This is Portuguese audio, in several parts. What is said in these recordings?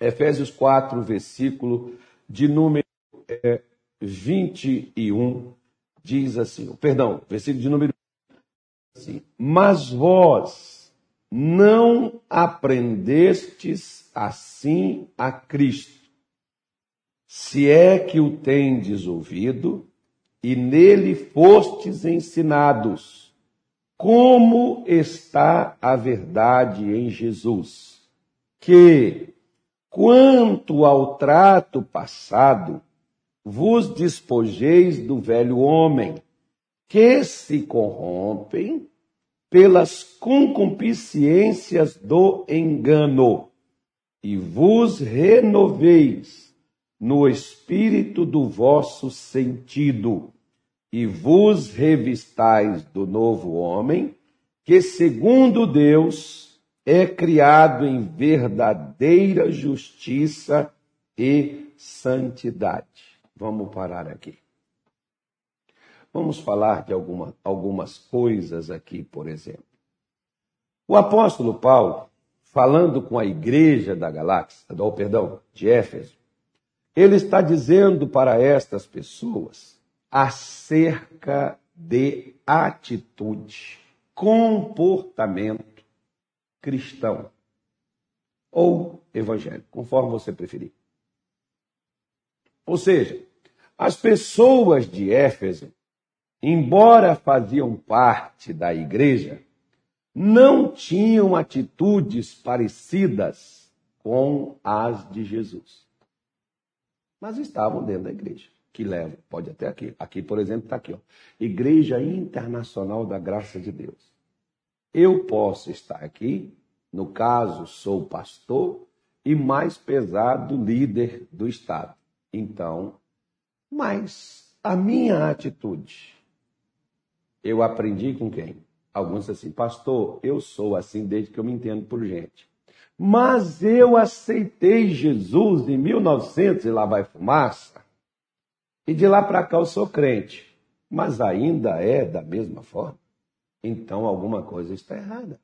Efésios 4, versículo de número é, 21, diz assim, perdão, versículo de número assim, mas vós não aprendestes assim a Cristo, se é que o tendes ouvido e nele fostes ensinados, como está a verdade em Jesus, que Quanto ao trato passado, vos despojeis do velho homem, que se corrompem pelas concupiscências do engano, e vos renoveis no espírito do vosso sentido, e vos revistais do novo homem, que segundo Deus é criado em verdadeira justiça e santidade. Vamos parar aqui. Vamos falar de alguma, algumas coisas aqui, por exemplo. O apóstolo Paulo, falando com a igreja da galáxia, ou perdão, de Éfeso, ele está dizendo para estas pessoas acerca de atitude, comportamento cristão ou evangélico, conforme você preferir. Ou seja, as pessoas de Éfeso, embora faziam parte da igreja, não tinham atitudes parecidas com as de Jesus. Mas estavam dentro da igreja, que leva, pode até aqui. Aqui, por exemplo, está aqui, ó. Igreja Internacional da Graça de Deus. Eu posso estar aqui, no caso, sou pastor e mais pesado líder do Estado. Então, mas a minha atitude, eu aprendi com quem? Alguns assim, pastor, eu sou assim desde que eu me entendo por gente. Mas eu aceitei Jesus em 1900 e lá vai fumaça. E de lá para cá eu sou crente. Mas ainda é da mesma forma. Então alguma coisa está errada.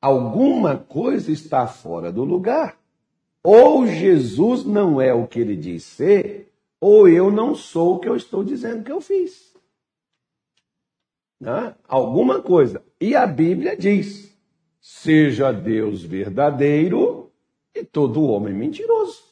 Alguma coisa está fora do lugar. Ou Jesus não é o que ele diz ser, ou eu não sou o que eu estou dizendo que eu fiz. Né? Alguma coisa. E a Bíblia diz: seja Deus verdadeiro e todo homem mentiroso.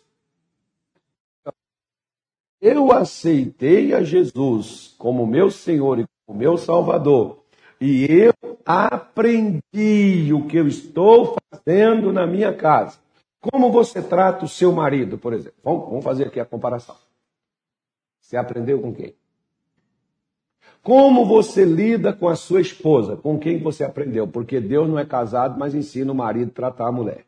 Eu aceitei a Jesus como meu Senhor e como meu Salvador, e eu aprendi o que eu estou fazendo na minha casa. Como você trata o seu marido, por exemplo? Vamos, fazer aqui a comparação. Você aprendeu com quem? Como você lida com a sua esposa? Com quem você aprendeu? Porque Deus não é casado, mas ensina o marido a tratar a mulher.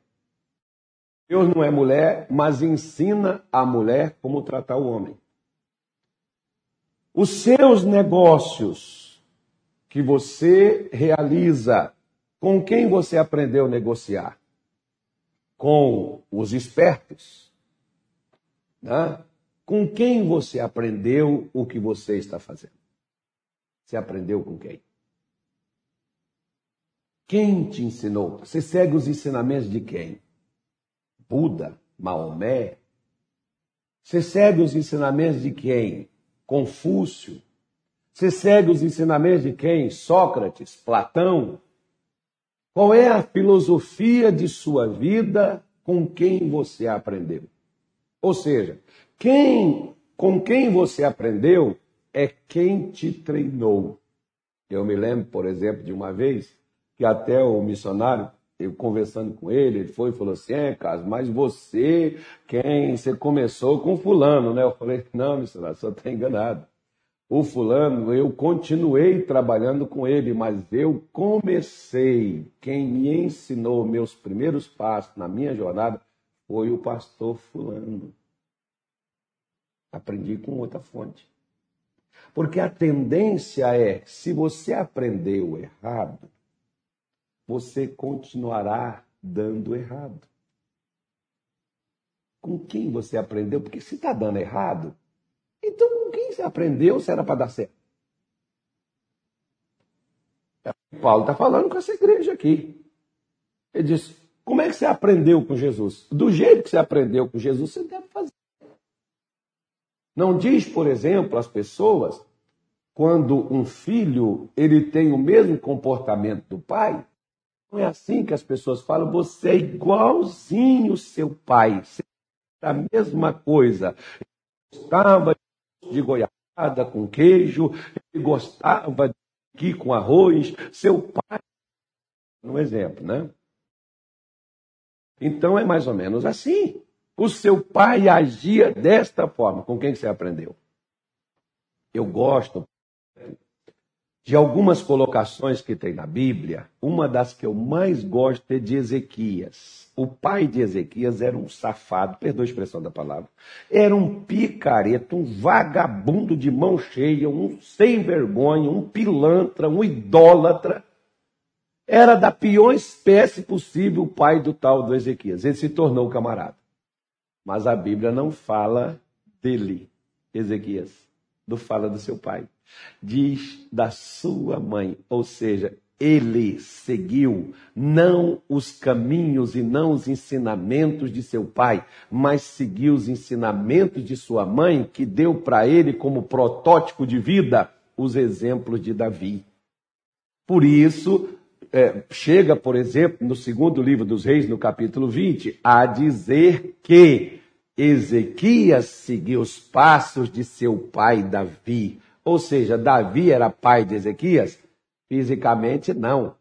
Deus não é mulher, mas ensina a mulher como tratar o homem. Os seus negócios que você realiza, com quem você aprendeu a negociar? Com os espertos? Né? Com quem você aprendeu o que você está fazendo? Você aprendeu com quem? Quem te ensinou? Você segue os ensinamentos de quem? Buda, Maomé? Você segue os ensinamentos de quem? Confúcio. Você segue os ensinamentos de quem? Sócrates, Platão. Qual é a filosofia de sua vida com quem você aprendeu? Ou seja, quem com quem você aprendeu é quem te treinou. Eu me lembro, por exemplo, de uma vez que até o missionário eu conversando com ele, ele foi e falou assim, é, Carlos, mas você, quem, você começou com fulano, né? Eu falei, não, missionário, só está enganado. O fulano, eu continuei trabalhando com ele, mas eu comecei, quem me ensinou meus primeiros passos na minha jornada foi o pastor fulano. Aprendi com outra fonte. Porque a tendência é, se você aprendeu errado, você continuará dando errado. Com quem você aprendeu? Porque se está dando errado, então com quem você aprendeu se era para dar certo? Paulo está falando com essa igreja aqui. Ele diz: Como é que você aprendeu com Jesus? Do jeito que você aprendeu com Jesus, você deve fazer. Não diz, por exemplo, às pessoas, quando um filho ele tem o mesmo comportamento do pai, não é assim que as pessoas falam, você é igualzinho seu pai, você é a mesma coisa. Ele gostava de goiabada com queijo, ele gostava de aqui com arroz, seu pai. Um exemplo, né? Então é mais ou menos assim. O seu pai agia desta forma. Com quem você aprendeu? Eu gosto de algumas colocações que tem na Bíblia. Uma das que eu mais gosto é de Ezequias. O pai de Ezequias era um safado, perdoa a expressão da palavra. Era um picareta, um vagabundo de mão cheia, um sem vergonha, um pilantra, um idólatra. Era da pior espécie possível o pai do tal do Ezequias. Ele se tornou camarada. Mas a Bíblia não fala dele, Ezequias. Não fala do seu pai. Diz da sua mãe. Ou seja, ele seguiu não os caminhos e não os ensinamentos de seu pai, mas seguiu os ensinamentos de sua mãe, que deu para ele como protótipo de vida os exemplos de Davi. Por isso, é, chega, por exemplo, no segundo livro dos Reis, no capítulo 20, a dizer que Ezequias seguiu os passos de seu pai Davi. Ou seja, Davi era pai de Ezequias? Fisicamente, não.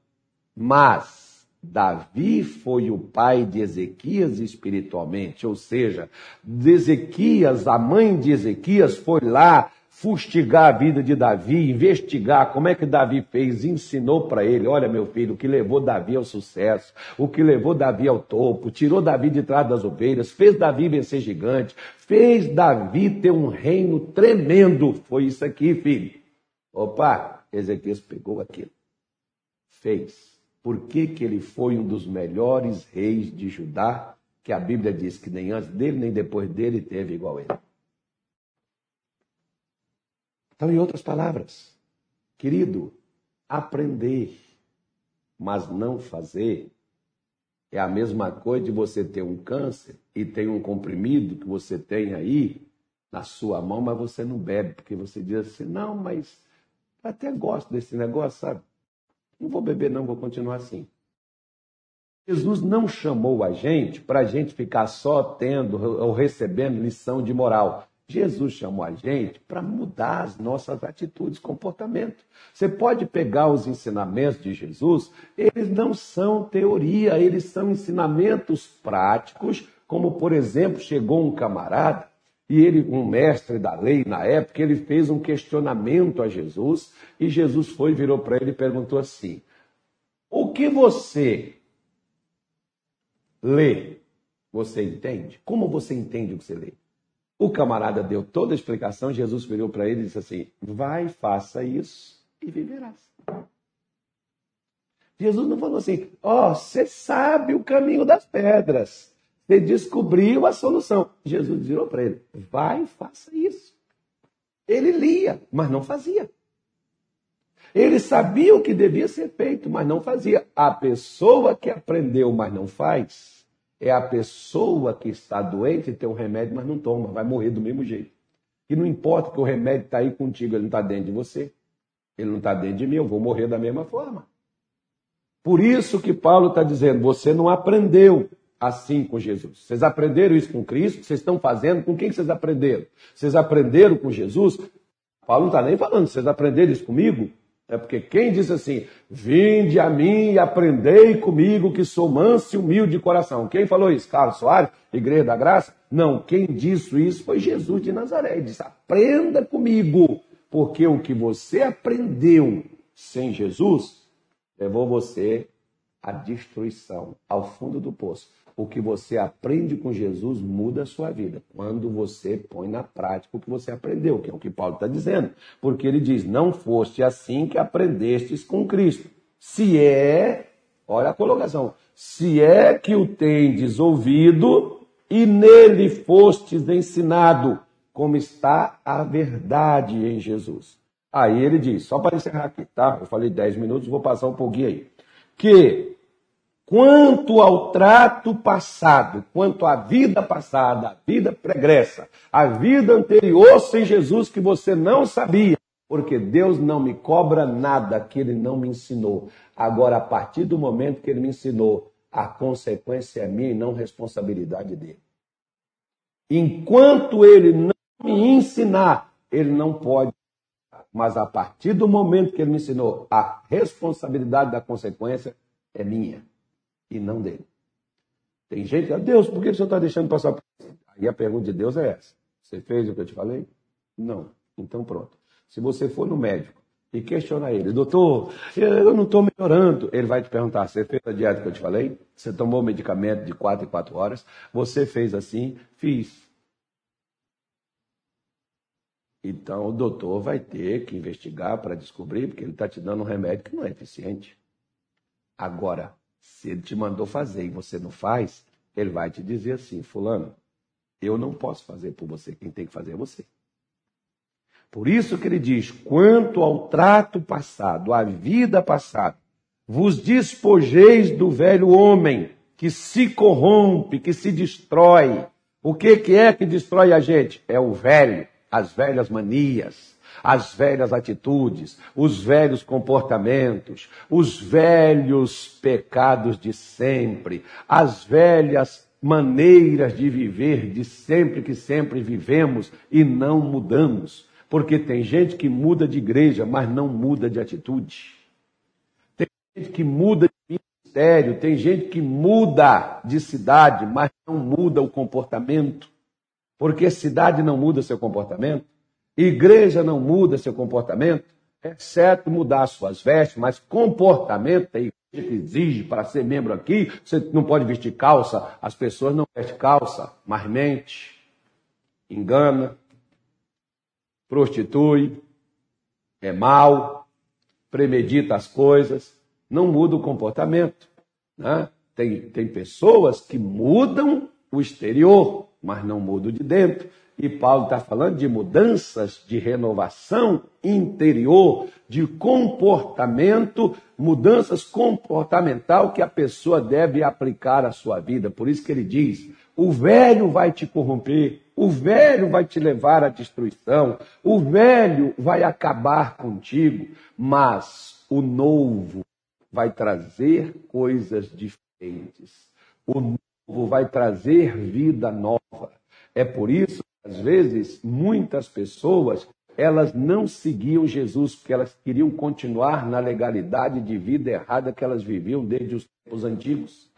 Mas Davi foi o pai de Ezequias espiritualmente. Ou seja, Ezequias, a mãe de Ezequias, foi lá fustigar a vida de Davi, investigar como é que Davi fez, ensinou para ele: olha, meu filho, o que levou Davi ao sucesso, o que levou Davi ao topo, tirou Davi de trás das ovelhas, fez Davi vencer gigante, fez Davi ter um reino tremendo. Foi isso aqui, filho. Opa, Ezequias pegou aquilo. Fez. Por que, que ele foi um dos melhores reis de Judá? Que a Bíblia diz que nem antes dele, nem depois dele teve igual ele. Então, em outras palavras, querido, aprender, mas não fazer, é a mesma coisa de você ter um câncer e tem um comprimido que você tem aí na sua mão, mas você não bebe, porque você diz assim: não, mas até gosto desse negócio, sabe? Não vou beber, não, vou continuar assim. Jesus não chamou a gente para a gente ficar só tendo ou recebendo lição de moral. Jesus chamou a gente para mudar as nossas atitudes, comportamento. Você pode pegar os ensinamentos de Jesus, eles não são teoria, eles são ensinamentos práticos, como por exemplo, chegou um camarada e ele, um mestre da lei na época, ele fez um questionamento a Jesus e Jesus foi, virou para ele e perguntou assim: O que você lê, você entende? Como você entende o que você lê? O camarada deu toda a explicação, Jesus virou para ele e disse assim: Vai, faça isso e viverás. Jesus não falou assim: Ó, oh, você sabe o caminho das pedras, você descobriu a solução. Jesus virou para ele: Vai, faça isso. Ele lia, mas não fazia. Ele sabia o que devia ser feito, mas não fazia. A pessoa que aprendeu, mas não faz, é a pessoa que está doente tem um remédio, mas não toma, vai morrer do mesmo jeito. E não importa que o remédio está aí contigo, ele não está dentro de você, ele não está dentro de mim, eu vou morrer da mesma forma. Por isso que Paulo está dizendo: você não aprendeu assim com Jesus. Vocês aprenderam isso com Cristo? Vocês estão fazendo? Com quem vocês aprenderam? Vocês aprenderam com Jesus? Paulo não está nem falando, vocês aprenderam isso comigo? É porque quem diz assim, vinde a mim e aprendei comigo que sou manso e humilde de coração. Quem falou isso? Carlos Soares, Igreja da Graça? Não, quem disse isso foi Jesus de Nazaré. Ele disse, aprenda comigo, porque o que você aprendeu sem Jesus levou você à destruição, ao fundo do poço o que você aprende com Jesus muda a sua vida. Quando você põe na prática o que você aprendeu, que é o que Paulo está dizendo. Porque ele diz: Não foste assim que aprendestes com Cristo. Se é, olha a colocação, se é que o tendes ouvido e nele fostes ensinado, como está a verdade em Jesus. Aí ele diz, só para encerrar aqui, tá? Eu falei 10 minutos, vou passar um pouquinho aí. Que quanto ao trato passado, quanto à vida passada, a vida pregressa, a vida anterior sem Jesus que você não sabia, porque Deus não me cobra nada que Ele não me ensinou. Agora, a partir do momento que Ele me ensinou, a consequência é minha e não responsabilidade dele. Enquanto Ele não me ensinar, Ele não pode. Mas a partir do momento que Ele me ensinou, a responsabilidade da consequência é minha e não dele. Tem gente que diz, Deus, por que o senhor está deixando passar por isso? Aí a pergunta de Deus é essa. Você fez o que eu te falei? Não. Então pronto. Se você for no médico e questionar ele, doutor, eu não estou melhorando, ele vai te perguntar, você fez a dieta que eu te falei? Você tomou medicamento de quatro em quatro horas? Você fez assim? Fiz. Então o doutor vai ter que investigar para descobrir, porque ele está te dando um remédio que não é eficiente. Agora, se ele te mandou fazer e você não faz, ele vai te dizer assim: Fulano, eu não posso fazer por você, quem tem que fazer é você. Por isso que ele diz: quanto ao trato passado, à vida passada, vos despojeis do velho homem que se corrompe, que se destrói. O que, que é que destrói a gente? É o velho, as velhas manias, as velhas atitudes, os velhos comportamentos, os velhos pecados de sempre, as velhas maneiras de viver de sempre que sempre vivemos e não mudamos. Porque tem gente que muda de igreja, mas não muda de atitude. Tem gente que muda de ministério, tem gente que muda de cidade, mas não muda o comportamento. Porque cidade não muda seu comportamento, Igreja não muda seu comportamento, exceto mudar suas vestes, mas comportamento a igreja que exige para ser membro aqui, você não pode vestir calça, as pessoas não vestem calça, mas mente, engana, prostitui, é mal, premedita as coisas, não muda o comportamento. Né? Tem, tem pessoas que mudam o exterior, mas não mudam de dentro. E Paulo está falando de mudanças de renovação interior, de comportamento, mudanças comportamental que a pessoa deve aplicar à sua vida. Por isso que ele diz: o velho vai te corromper, o velho vai te levar à destruição, o velho vai acabar contigo, mas o novo vai trazer coisas diferentes. O novo vai trazer vida nova. É por isso às vezes, muitas pessoas, elas não seguiam Jesus porque elas queriam continuar na legalidade de vida errada que elas viviam desde os tempos antigos.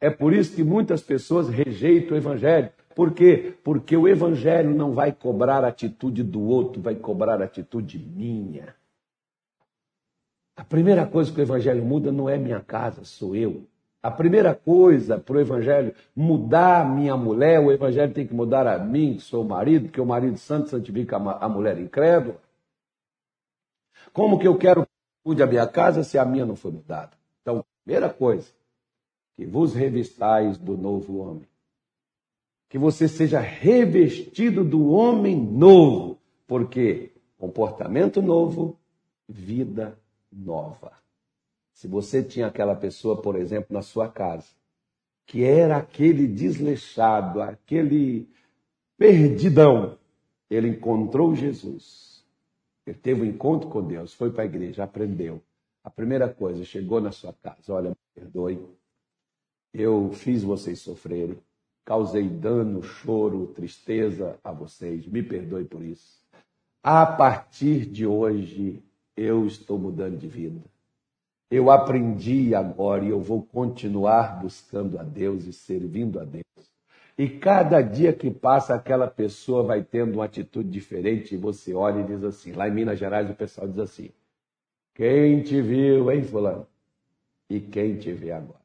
É por isso que muitas pessoas rejeitam o evangelho. Por quê? Porque o evangelho não vai cobrar a atitude do outro, vai cobrar a atitude minha. A primeira coisa que o evangelho muda não é minha casa, sou eu. A primeira coisa para o Evangelho mudar a minha mulher, o Evangelho tem que mudar a mim, que sou o marido, porque o marido santo santifica a mulher incrédula. Como que eu quero que mude a minha casa se a minha não foi mudada? Então, primeira coisa, que vos revistais do novo homem. Que você seja revestido do homem novo, porque comportamento novo, vida nova. Se você tinha aquela pessoa, por exemplo, na sua casa, que era aquele desleixado, aquele perdidão, ele encontrou Jesus. Ele teve um encontro com Deus, foi para a igreja, aprendeu. A primeira coisa, chegou na sua casa, olha, me perdoe, eu fiz vocês sofrerem, causei dano, choro, tristeza a vocês, me perdoe por isso. A partir de hoje, eu estou mudando de vida. Eu aprendi agora e eu vou continuar buscando a Deus e servindo a Deus. E cada dia que passa, aquela pessoa vai tendo uma atitude diferente e você olha e diz assim: lá em Minas Gerais o pessoal diz assim: quem te viu, hein, Fulano? E quem te vê agora?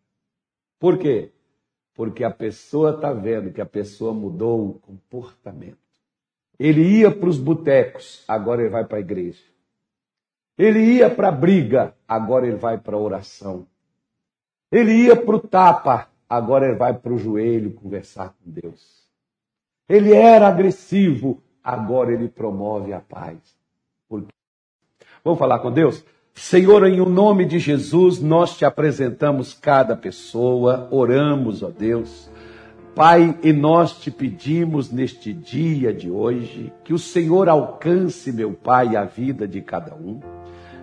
Por quê? Porque a pessoa está vendo que a pessoa mudou o comportamento. Ele ia para os botecos, agora ele vai para a igreja. Ele ia para a briga, agora ele vai para a oração. Ele ia para o tapa, agora ele vai para o joelho conversar com Deus. Ele era agressivo, agora ele promove a paz. Vamos falar com Deus? Senhor, em o nome de Jesus, nós te apresentamos cada pessoa, oramos, ó Deus. Pai, e nós te pedimos neste dia de hoje que o Senhor alcance, meu Pai, a vida de cada um.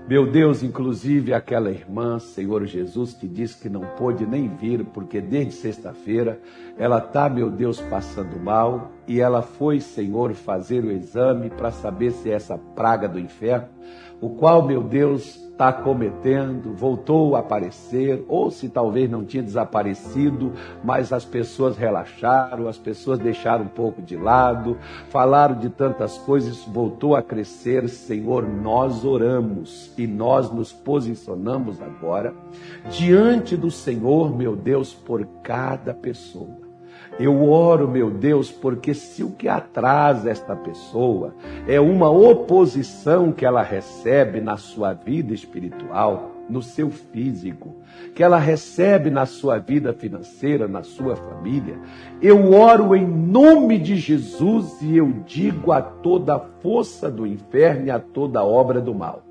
Meu Deus, inclusive aquela irmã, Senhor Jesus, que disse que não pôde nem vir, porque desde sexta-feira ela está, meu Deus, passando mal, e ela foi, Senhor, fazer o exame para saber se é essa praga do inferno, o qual, meu Deus, está cometendo, voltou a aparecer, ou se talvez não tinha desaparecido, mas as pessoas relaxaram, as pessoas deixaram um pouco de lado, falaram de tantas coisas, voltou a crescer. Senhor, nós oramos e nós nos posicionamos agora diante do Senhor, meu Deus, por cada pessoa. Eu oro, meu Deus, porque se o que atrasa esta pessoa é uma oposição que ela recebe na sua vida espiritual, no seu físico, que ela recebe na sua vida financeira, na sua família, eu oro em nome de Jesus e eu digo a toda a força do inferno e a toda obra do mal.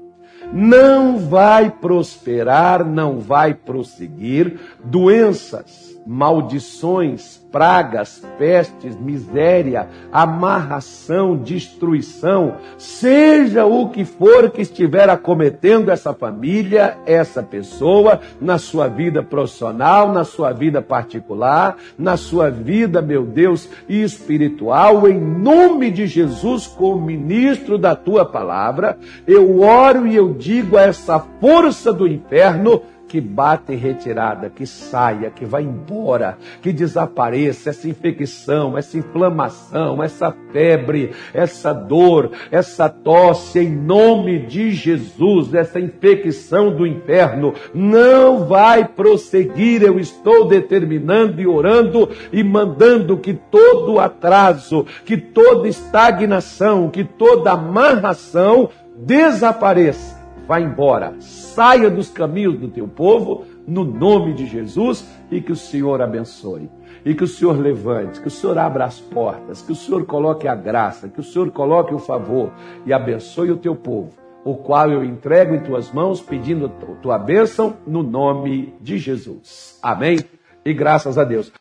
Não vai prosperar, não vai prosseguir doenças, maldições, pragas, pestes, miséria, amarração, destruição, seja o que for que estiver acometendo essa família, essa pessoa, na sua vida profissional, na sua vida particular, na sua vida, meu Deus, espiritual, em nome de Jesus, como ministro da tua palavra, eu oro e eu digo a essa força do inferno, que bate em retirada, que saia, que vá embora, que desapareça essa infecção, essa inflamação, essa febre, essa dor, essa tosse, em nome de Jesus, essa infecção do inferno não vai prosseguir. Eu estou determinando e orando e mandando que todo atraso, que toda estagnação, que toda amarração desapareça vá embora, saia dos caminhos do teu povo, no nome de Jesus, e que o Senhor abençoe. E que o Senhor levante, que o Senhor abra as portas, que o Senhor coloque a graça, que o Senhor coloque o favor e abençoe o teu povo, o qual eu entrego em tuas mãos, pedindo tua bênção no nome de Jesus. Amém? E graças a Deus.